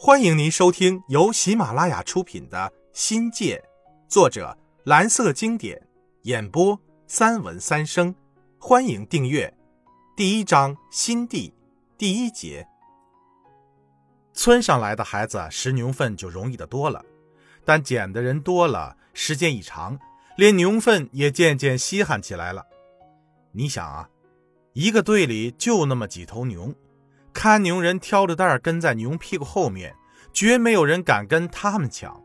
欢迎您收听由喜马拉雅出品的《新界》，作者蓝色经典，演播三文三生。欢迎订阅。第一章新地第一节。村上来的孩子拾牛粪就容易的多了，但捡的人多了，时间一长，连牛粪也渐渐稀罕起来了。你想啊，一个队里就那么几头牛。看牛人挑着担跟在牛屁股后面，绝没有人敢跟他们抢。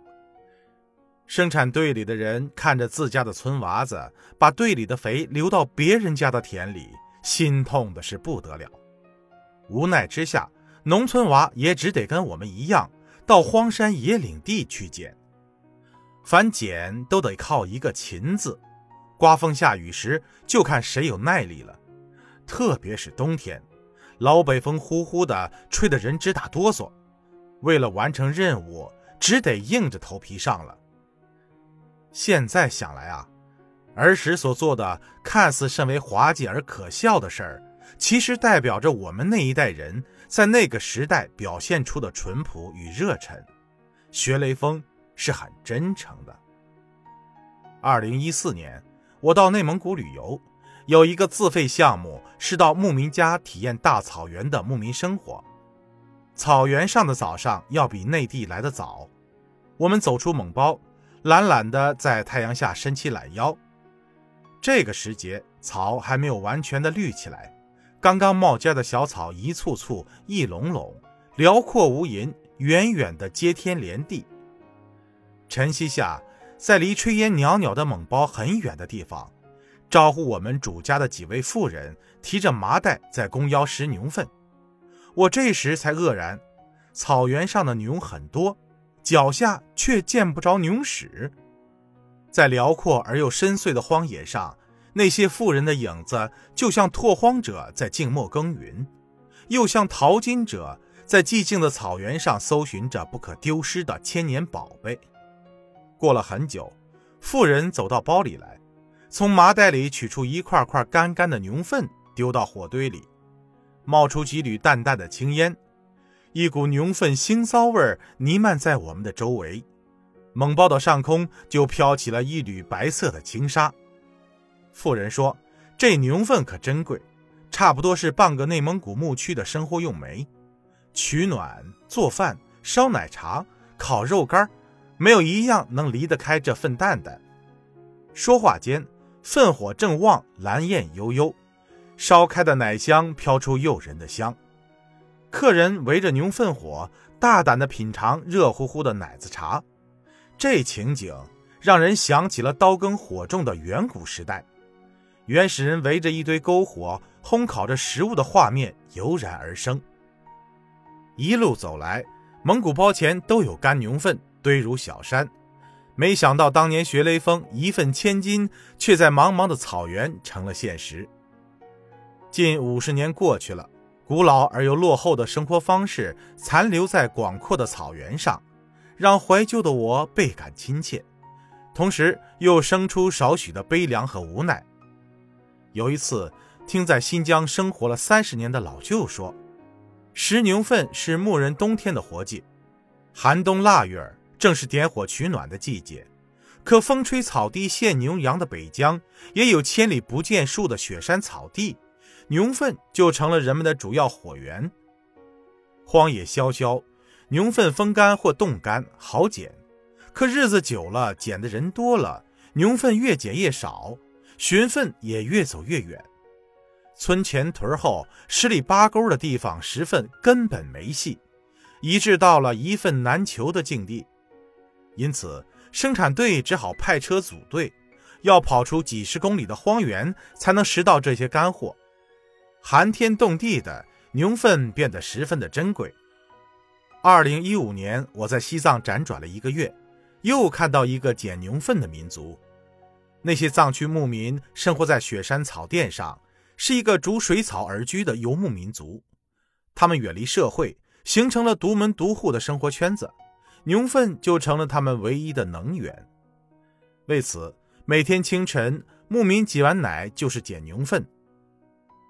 生产队里的人看着自家的村娃子把队里的肥流到别人家的田里，心痛的是不得了。无奈之下，农村娃也只得跟我们一样，到荒山野岭地去捡。凡捡都得靠一个勤字，刮风下雨时就看谁有耐力了，特别是冬天。老北风呼呼的吹得人直打哆嗦，为了完成任务，只得硬着头皮上了。现在想来啊，儿时所做的看似甚为滑稽而可笑的事儿，其实代表着我们那一代人在那个时代表现出的淳朴与热忱。学雷锋是很真诚的。二零一四年，我到内蒙古旅游。有一个自费项目是到牧民家体验大草原的牧民生活。草原上的早上要比内地来的早。我们走出蒙包，懒懒的在太阳下伸起懒腰。这个时节，草还没有完全的绿起来，刚刚冒尖的小草一簇簇、一垄垄，辽阔无垠，远远的接天连地。晨曦下，在离炊烟袅袅的蒙包很远的地方。招呼我们主家的几位妇人提着麻袋在公腰拾牛粪，我这时才愕然，草原上的牛很多，脚下却见不着牛屎。在辽阔而又深邃的荒野上，那些妇人的影子就像拓荒者在静默耕耘，又像淘金者在寂静的草原上搜寻着不可丢失的千年宝贝。过了很久，妇人走到包里来。从麻袋里取出一块块干干的牛粪，丢到火堆里，冒出几缕淡淡的青烟，一股牛粪腥臊味弥漫在我们的周围。蒙包的上空就飘起了一缕白色的轻纱。妇人说：“这牛粪可珍贵，差不多是半个内蒙古牧区的生活用煤，取暖、做饭、烧奶茶、烤肉干，没有一样能离得开这粪蛋蛋。”说话间。粪火正旺，蓝焰悠悠，烧开的奶香飘出诱人的香。客人围着牛粪火，大胆地品尝热乎乎的奶子茶。这情景让人想起了刀耕火种的远古时代，原始人围着一堆篝火烘烤着食物的画面油然而生。一路走来，蒙古包前都有干牛粪堆如小山。没想到当年学雷锋一份千金，却在茫茫的草原成了现实。近五十年过去了，古老而又落后的生活方式残留在广阔的草原上，让怀旧的我倍感亲切，同时又生出少许的悲凉和无奈。有一次，听在新疆生活了三十年的老舅说，拾牛粪是牧人冬天的活计，寒冬腊月儿。正是点火取暖的季节，可风吹草低见牛羊的北疆，也有千里不见树的雪山草地，牛粪就成了人们的主要火源。荒野萧萧，牛粪风干或冻干好捡，可日子久了，捡的人多了，牛粪越捡越少，寻粪也越走越远。村前屯后十里八沟的地方拾粪根本没戏，以致到了一粪难求的境地。因此，生产队只好派车组队，要跑出几十公里的荒原，才能拾到这些干货。寒天冻地的牛粪变得十分的珍贵。二零一五年，我在西藏辗转了一个月，又看到一个捡牛粪的民族。那些藏区牧民生活在雪山草甸上，是一个逐水草而居的游牧民族。他们远离社会，形成了独门独户的生活圈子。牛粪就成了他们唯一的能源。为此，每天清晨，牧民挤完奶就是捡牛粪。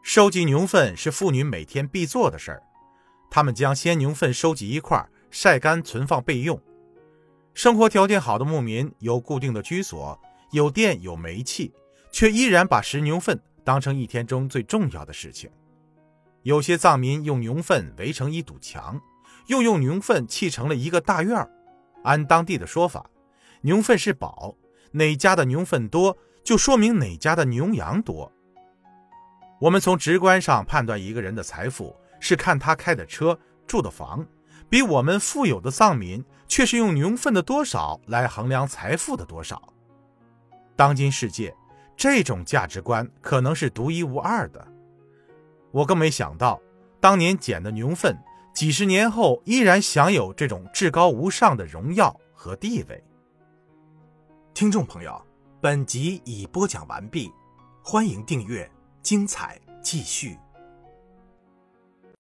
收集牛粪是妇女每天必做的事儿。他们将鲜牛粪收集一块，晒干存放备用。生活条件好的牧民有固定的居所，有电有煤气，却依然把食牛粪当成一天中最重要的事情。有些藏民用牛粪围成一堵墙，又用牛粪砌成了一个大院儿。按当地的说法，牛粪是宝，哪家的牛粪多，就说明哪家的牛羊多。我们从直观上判断一个人的财富，是看他开的车、住的房。比我们富有的藏民，却是用牛粪的多少来衡量财富的多少。当今世界，这种价值观可能是独一无二的。我更没想到，当年捡的牛粪，几十年后依然享有这种至高无上的荣耀和地位。听众朋友，本集已播讲完毕，欢迎订阅，精彩继续。